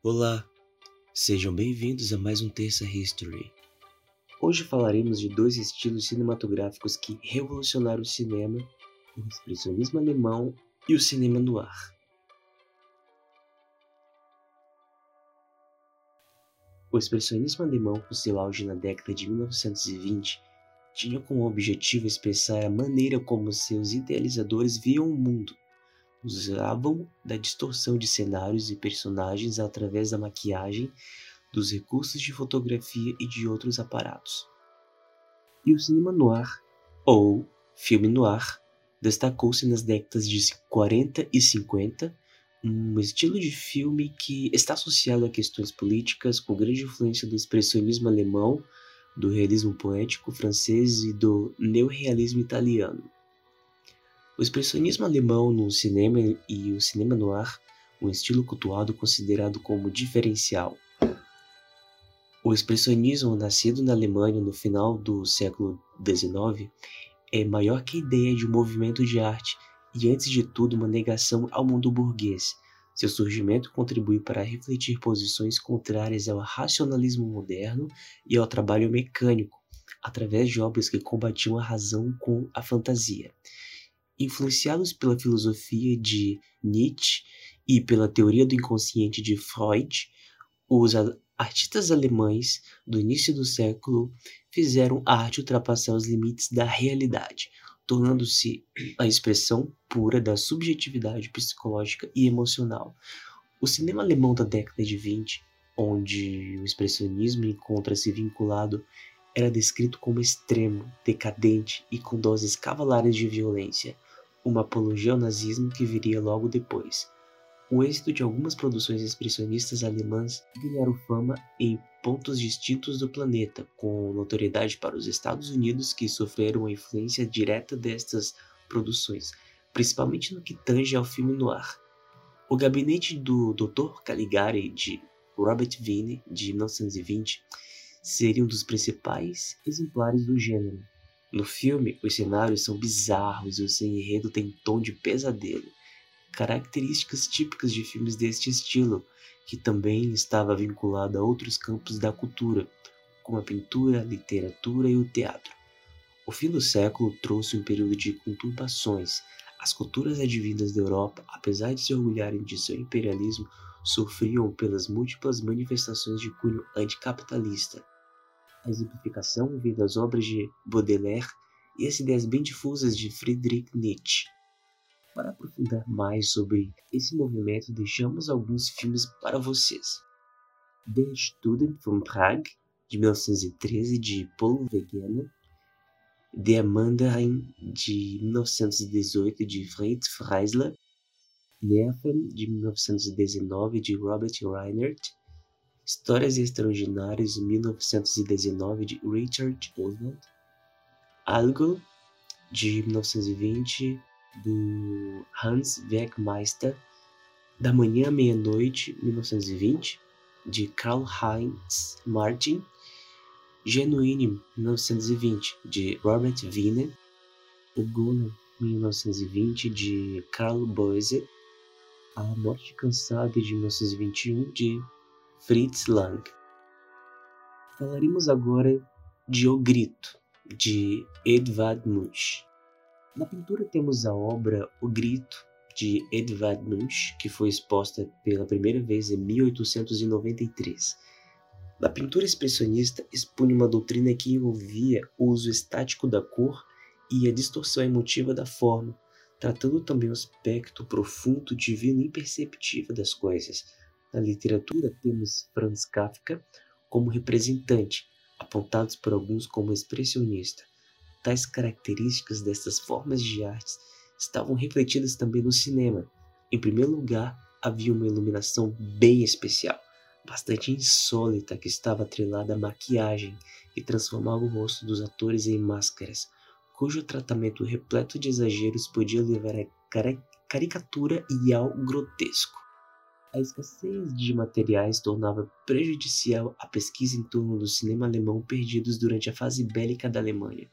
Olá, sejam bem-vindos a mais um Terça History. Hoje falaremos de dois estilos cinematográficos que revolucionaram o cinema: o expressionismo alemão e o cinema noir. O expressionismo alemão, com seu auge na década de 1920, tinha como objetivo expressar a maneira como seus idealizadores viam o mundo. Usavam da distorção de cenários e personagens através da maquiagem, dos recursos de fotografia e de outros aparatos. E o cinema noir, ou filme noir, destacou-se nas décadas de 40 e 50 um estilo de filme que está associado a questões políticas com grande influência do expressionismo alemão, do realismo poético francês e do neorrealismo italiano. O expressionismo alemão no cinema e o cinema noir, um estilo cultuado considerado como diferencial. O expressionismo, nascido na Alemanha no final do século XIX, é maior que a ideia de um movimento de arte e, antes de tudo, uma negação ao mundo burguês. Seu surgimento contribui para refletir posições contrárias ao racionalismo moderno e ao trabalho mecânico, através de obras que combatiam a razão com a fantasia. Influenciados pela filosofia de Nietzsche e pela teoria do inconsciente de Freud, os artistas alemães do início do século fizeram a arte ultrapassar os limites da realidade, tornando-se a expressão pura da subjetividade psicológica e emocional. O cinema alemão da década de 20, onde o expressionismo encontra-se vinculado, era descrito como extremo, decadente e com doses cavalares de violência, uma apologia ao nazismo que viria logo depois. O êxito de algumas produções expressionistas alemãs ganharam fama em pontos distintos do planeta, com notoriedade para os Estados Unidos, que sofreram a influência direta destas produções, principalmente no que tange ao filme noir. O gabinete do Dr. Caligari, de Robert Vine, de 1920, seria um dos principais exemplares do gênero. No filme, os cenários são bizarros e o seu enredo tem tom de pesadelo características típicas de filmes deste estilo, que também estava vinculado a outros campos da cultura, como a pintura, a literatura e o teatro. O fim do século trouxe um período de conturbações. As culturas advindas da Europa, apesar de se orgulharem de seu imperialismo, sofriam pelas múltiplas manifestações de cunho anticapitalista. A exemplificação veio das obras de Baudelaire e as ideias bem difusas de Friedrich Nietzsche. Para aprofundar mais sobre esse movimento, deixamos alguns filmes para vocês. The Student from Prague, de 1913, de Paul Wegener. The Mandarin, de 1918, de Fritz Freisler. Nerven, de 1919, de Robert Reinert. Histórias Extraordinárias, de 1919, de Richard Oswald. Algo, de 1920, do Hans Werkmeister, Da Manhã à Meia-Noite, 1920, de Karl Heinz Martin, Genuine, 1920, de Robert Wiener, O Golem, 1920, de Karl Boise, A Morte Cansada, de 1921, de Fritz Lang. Falaremos agora de O Grito, de Edvard Munch. Na pintura temos a obra O Grito, de Edvard Munch, que foi exposta pela primeira vez em 1893. Na pintura expressionista expunha uma doutrina que envolvia o uso estático da cor e a distorção emotiva da forma, tratando também o aspecto profundo, divino e imperceptível das coisas. Na literatura temos Franz Kafka como representante, apontados por alguns como expressionista. Tais características dessas formas de artes estavam refletidas também no cinema. Em primeiro lugar, havia uma iluminação bem especial, bastante insólita, que estava atrelada à maquiagem e transformava o rosto dos atores em máscaras, cujo tratamento repleto de exageros podia levar à caricatura e ao grotesco. A escassez de materiais tornava prejudicial a pesquisa em torno do cinema alemão perdidos durante a fase bélica da Alemanha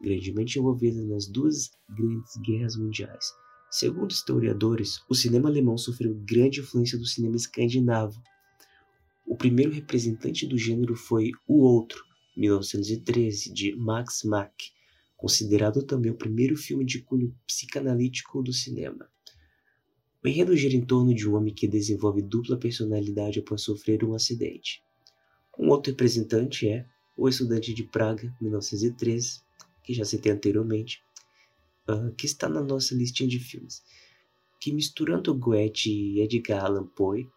grandemente envolvida nas duas grandes guerras mundiais. Segundo historiadores, o cinema alemão sofreu grande influência do cinema escandinavo. O primeiro representante do gênero foi O Outro, 1913, de Max Mack, considerado também o primeiro filme de cunho psicanalítico do cinema. O enredo gira em torno de um homem que desenvolve dupla personalidade após sofrer um acidente. Um outro representante é O Estudante de Praga, 1913, que já citei anteriormente, uh, que está na nossa listinha de filmes, que misturando Goethe e Edgar Allan Poe,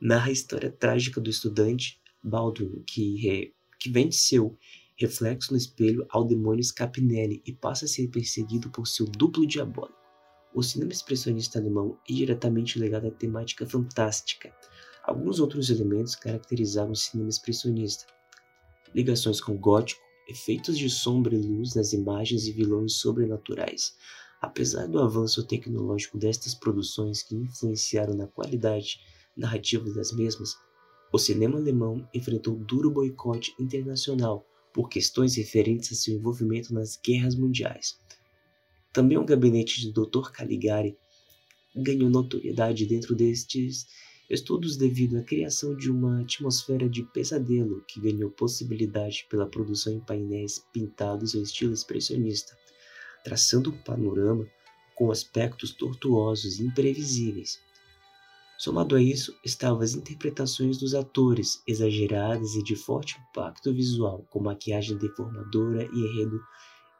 narra a história trágica do estudante Baldwin, que, re, que vende seu reflexo no espelho ao demônio Scapinelli e passa a ser perseguido por seu duplo diabólico. O cinema expressionista alemão é diretamente ligado à temática fantástica. Alguns outros elementos caracterizavam o cinema expressionista. Ligações com o gótico, efeitos de sombra e luz nas imagens e vilões sobrenaturais. Apesar do avanço tecnológico destas produções que influenciaram na qualidade narrativa das mesmas, o cinema alemão enfrentou duro boicote internacional por questões referentes a seu envolvimento nas guerras mundiais. Também o gabinete de Dr. Caligari ganhou notoriedade dentro destes estudos devido à criação de uma atmosfera de pesadelo que ganhou possibilidade pela produção em painéis pintados ao estilo expressionista, traçando um panorama com aspectos tortuosos e imprevisíveis. Somado a isso, estavam as interpretações dos atores, exageradas e de forte impacto visual, com maquiagem deformadora e enredo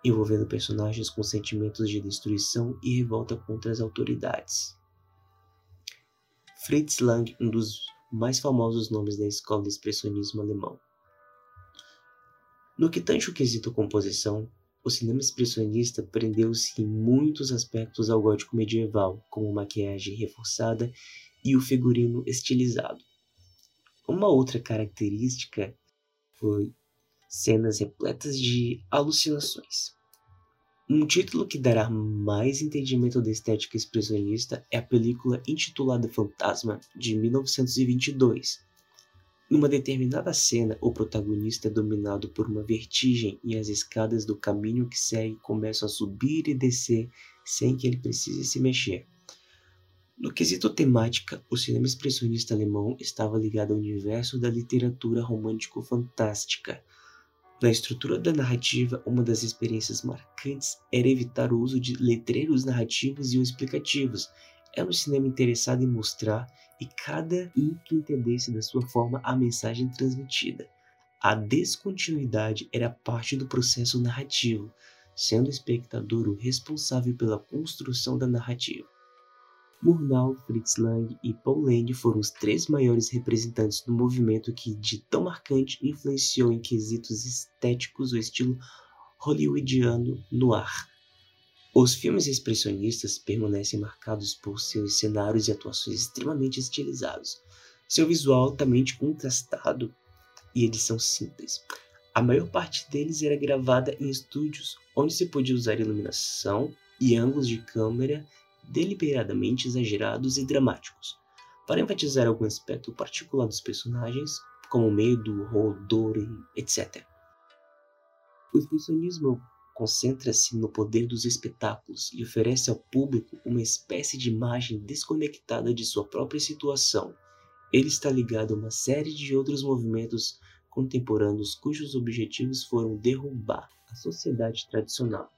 envolvendo personagens com sentimentos de destruição e revolta contra as autoridades. Fritz Lang, um dos mais famosos nomes da escola de expressionismo alemão. No que tange o quesito composição, o cinema expressionista prendeu-se em muitos aspectos ao gótico medieval, como maquiagem reforçada e o figurino estilizado. Uma outra característica foi cenas repletas de alucinações. Um título que dará mais entendimento da estética expressionista é a película intitulada Fantasma, de 1922. Numa determinada cena, o protagonista é dominado por uma vertigem e as escadas do caminho que segue começam a subir e descer sem que ele precise se mexer. No quesito temática, o cinema expressionista alemão estava ligado ao universo da literatura romântico-fantástica. Na estrutura da narrativa, uma das experiências marcantes era evitar o uso de letreiros narrativos e explicativos. Era um cinema interessado em mostrar e cada um entendesse da sua forma a mensagem transmitida. A descontinuidade era parte do processo narrativo, sendo o espectador o responsável pela construção da narrativa. Murnau, Fritz Lang e Paul Lane foram os três maiores representantes do movimento que, de tão marcante, influenciou em quesitos estéticos o estilo hollywoodiano no ar. Os filmes expressionistas permanecem marcados por seus cenários e atuações extremamente estilizados, seu visual altamente contrastado e edição simples. A maior parte deles era gravada em estúdios onde se podia usar iluminação e ângulos de câmera deliberadamente exagerados e dramáticos, para enfatizar algum aspecto particular dos personagens, como medo, horror, etc. O expressionismo concentra-se no poder dos espetáculos e oferece ao público uma espécie de imagem desconectada de sua própria situação. Ele está ligado a uma série de outros movimentos contemporâneos cujos objetivos foram derrubar a sociedade tradicional.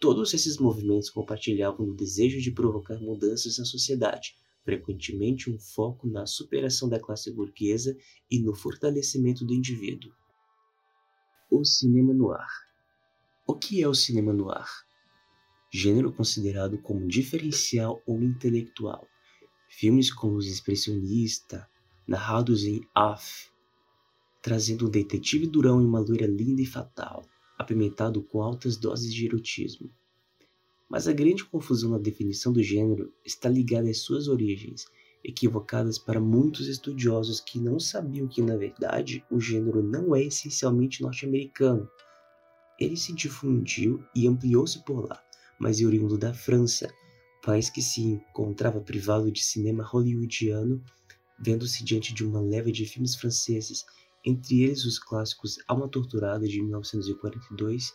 Todos esses movimentos compartilhavam o desejo de provocar mudanças na sociedade, frequentemente um foco na superação da classe burguesa e no fortalecimento do indivíduo. O cinema no ar. O que é o cinema no ar? Gênero considerado como diferencial ou intelectual. Filmes com luz expressionista, narrados em AF, trazendo um detetive durão e uma loira linda e fatal apimentado com altas doses de erotismo. Mas a grande confusão na definição do gênero está ligada às suas origens, equivocadas para muitos estudiosos que não sabiam que, na verdade, o gênero não é essencialmente norte-americano. Ele se difundiu e ampliou-se por lá, mas é oriundo da França, país que se encontrava privado de cinema hollywoodiano, vendo-se diante de uma leva de filmes franceses entre eles os clássicos Alma Torturada de 1942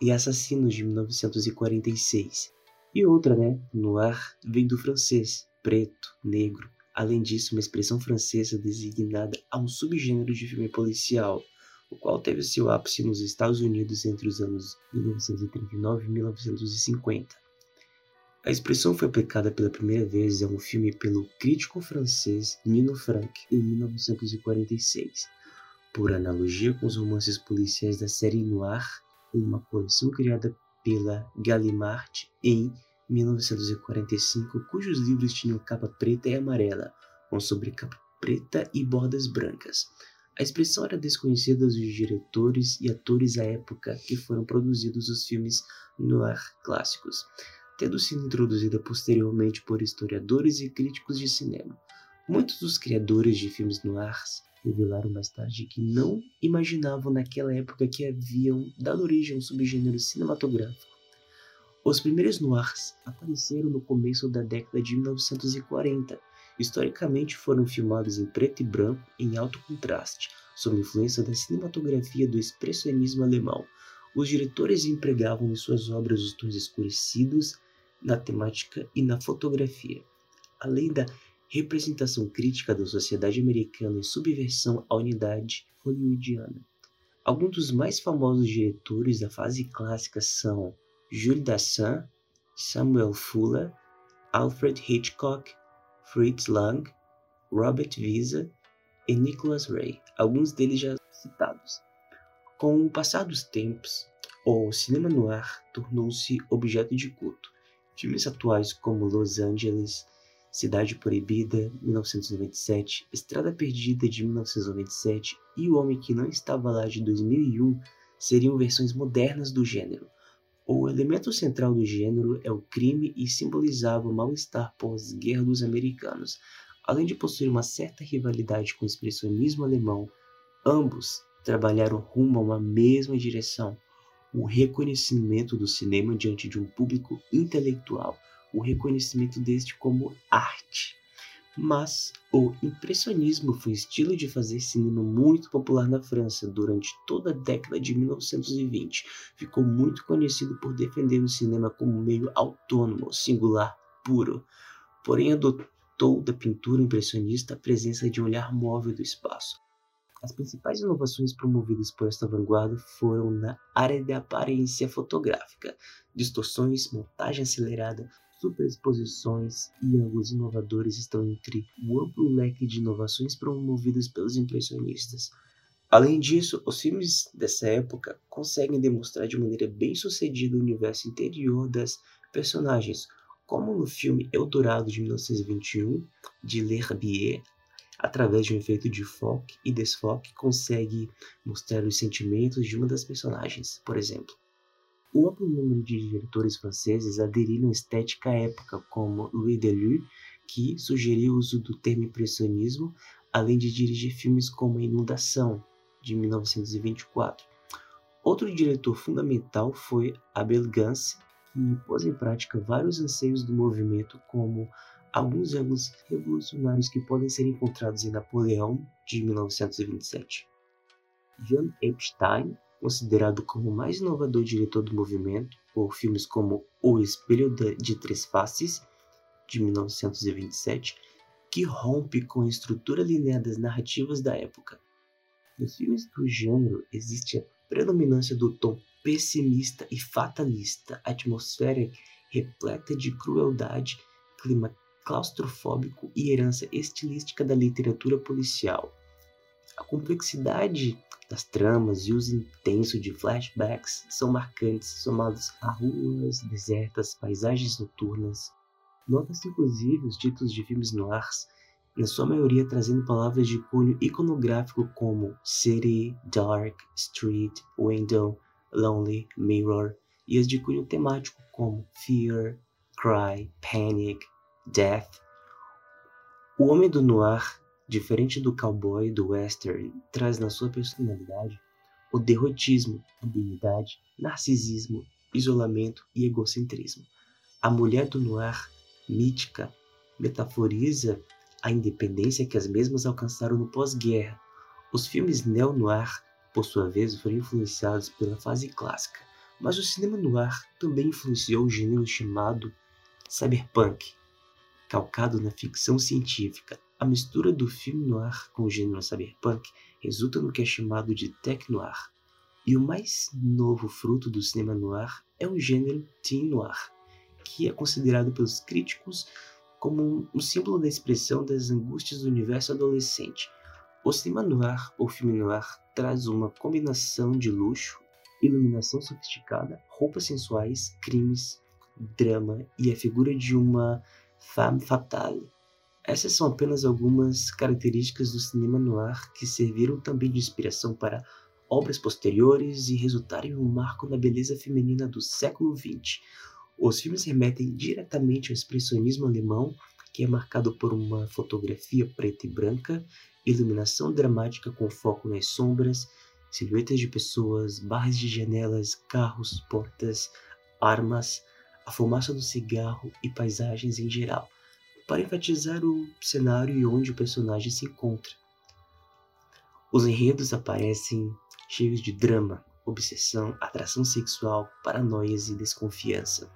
e Assassinos de 1946. E outra, né, no ar, vem do francês, preto, negro, Além disso, uma expressão francesa designada a um subgênero de filme policial, o qual teve seu ápice nos Estados Unidos entre os anos 1939 e 1950. A expressão foi aplicada pela primeira vez a um filme pelo crítico francês Nino Frank em 1946. Por analogia com os romances policiais da série Noir, uma coleção criada pela Gallimard em 1945, cujos livros tinham capa preta e amarela, com sobrecapa preta e bordas brancas. A expressão era desconhecida dos diretores e atores à época que foram produzidos os filmes noir clássicos, tendo sido introduzida posteriormente por historiadores e críticos de cinema. Muitos dos criadores de filmes noirs revelaram mais tarde que não imaginavam naquela época que haviam dado origem a um subgênero cinematográfico os primeiros noirs apareceram no começo da década de 1940. Historicamente foram filmados em preto e branco em alto contraste, sob influência da cinematografia do expressionismo alemão. Os diretores empregavam em suas obras os tons escurecidos na temática e na fotografia, além da representação crítica da sociedade americana e subversão à unidade hollywoodiana. Alguns dos mais famosos diretores da fase clássica são Jules Dassin, Samuel Fuller, Alfred Hitchcock, Fritz Lang, Robert Visa e Nicholas Ray, alguns deles já citados. Com o passar dos tempos, o cinema noir tornou-se objeto de culto. Filmes atuais como Los Angeles, Cidade Proibida, 1997, Estrada Perdida, de 1997 e O Homem que Não Estava Lá, de 2001, seriam versões modernas do gênero. O elemento central do gênero é o crime e simbolizava o mal-estar pós-guerra dos americanos. Além de possuir uma certa rivalidade com o expressionismo alemão, ambos trabalharam rumo a uma mesma direção: o reconhecimento do cinema diante de um público intelectual, o reconhecimento deste como arte. Mas o impressionismo foi um estilo de fazer cinema muito popular na França durante toda a década de 1920. Ficou muito conhecido por defender o cinema como meio autônomo, singular, puro. Porém, adotou da pintura impressionista a presença de um olhar móvel do espaço. As principais inovações promovidas por esta vanguarda foram na área da aparência fotográfica, distorções, montagem acelerada, superexposições e ângulos inovadores estão entre o amplo leque de inovações promovidas pelos impressionistas. Além disso, os filmes dessa época conseguem demonstrar de maneira bem sucedida o universo interior das personagens, como no filme Eldorado de 1921, de L'Herbier, através de um efeito de foco e desfoque, consegue mostrar os sentimentos de uma das personagens, por exemplo. O amplo número de diretores franceses aderiram à estética época, como Louis Deleuze, que sugeriu o uso do termo impressionismo, além de dirigir filmes como Inundação, de 1924. Outro diretor fundamental foi Abel Gance, que pôs em prática vários anseios do movimento, como alguns ângulos revolucionários que podem ser encontrados em Napoleão, de 1927. Jean Epstein considerado como o mais inovador diretor do movimento por filmes como O Espelho de Três Faces, de 1927, que rompe com a estrutura linear das narrativas da época. Nos filmes do gênero existe a predominância do tom pessimista e fatalista, atmosfera repleta de crueldade, clima claustrofóbico e herança estilística da literatura policial. A complexidade das tramas e uso intenso de flashbacks são marcantes, somados a ruas desertas, paisagens noturnas. Nota-se inclusive os títulos de filmes noirs, na sua maioria trazendo palavras de cunho iconográfico como City, Dark, Street, Window, Lonely, Mirror, e as de cunho temático como Fear, Cry, Panic, Death. O Homem do Noir Diferente do cowboy do western, traz na sua personalidade o derrotismo, ambiguidade, narcisismo, isolamento e egocentrismo. A mulher do noir, mítica, metaforiza a independência que as mesmas alcançaram no pós-guerra. Os filmes neo-noir, por sua vez, foram influenciados pela fase clássica, mas o cinema noir também influenciou o gênero chamado cyberpunk, calcado na ficção científica. A mistura do filme noir com o gênero cyberpunk resulta no que é chamado de tech noir. E o mais novo fruto do cinema noir é o gênero teen noir, que é considerado pelos críticos como um símbolo da expressão das angústias do universo adolescente. O cinema noir ou filme noir traz uma combinação de luxo, iluminação sofisticada, roupas sensuais, crimes, drama e a figura de uma femme fatale. Essas são apenas algumas características do cinema noir que serviram também de inspiração para obras posteriores e resultaram em um marco na beleza feminina do século XX. Os filmes remetem diretamente ao expressionismo alemão, que é marcado por uma fotografia preta e branca, iluminação dramática com foco nas sombras, silhuetas de pessoas, barras de janelas, carros, portas, armas, a fumaça do cigarro e paisagens em geral, para enfatizar o cenário e onde o personagem se encontra. Os enredos aparecem cheios de drama, obsessão, atração sexual, paranoias e desconfiança.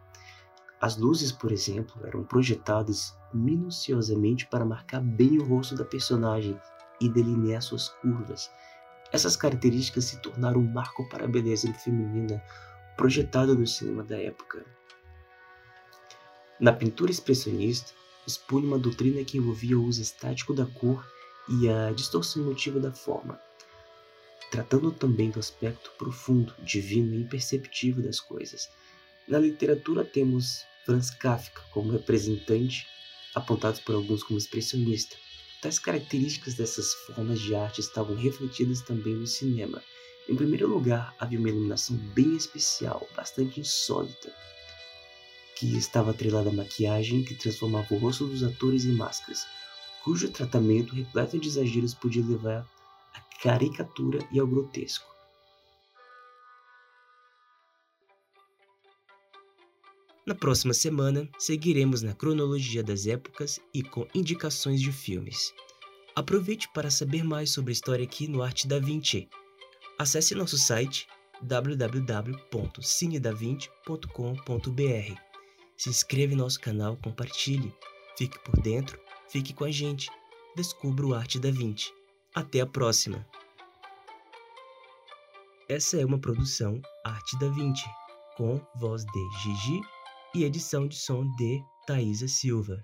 As luzes, por exemplo, eram projetadas minuciosamente para marcar bem o rosto da personagem e delinear suas curvas. Essas características se tornaram um marco para a beleza feminina projetada no cinema da época. Na pintura expressionista, expunha uma doutrina que envolvia o uso estático da cor e a distorção emotiva da forma, tratando também do aspecto profundo, divino e imperceptível das coisas. Na literatura temos Franz Kafka como representante, apontado por alguns como expressionista. Tais características dessas formas de arte estavam refletidas também no cinema. Em primeiro lugar, havia uma iluminação bem especial, bastante insólita, que estava atrelada à maquiagem que transformava o rosto dos atores em máscaras, cujo tratamento repleto de exageros podia levar à caricatura e ao grotesco. Na próxima semana, seguiremos na cronologia das épocas e com indicações de filmes. Aproveite para saber mais sobre a história aqui no Arte da Vinci. Acesse nosso site www.cinedavinte.com.br se inscreva em nosso canal, compartilhe, fique por dentro, fique com a gente, descubra o Arte da 20. Até a próxima! Essa é uma produção Arte da 20, com voz de Gigi e edição de som de Thaisa Silva.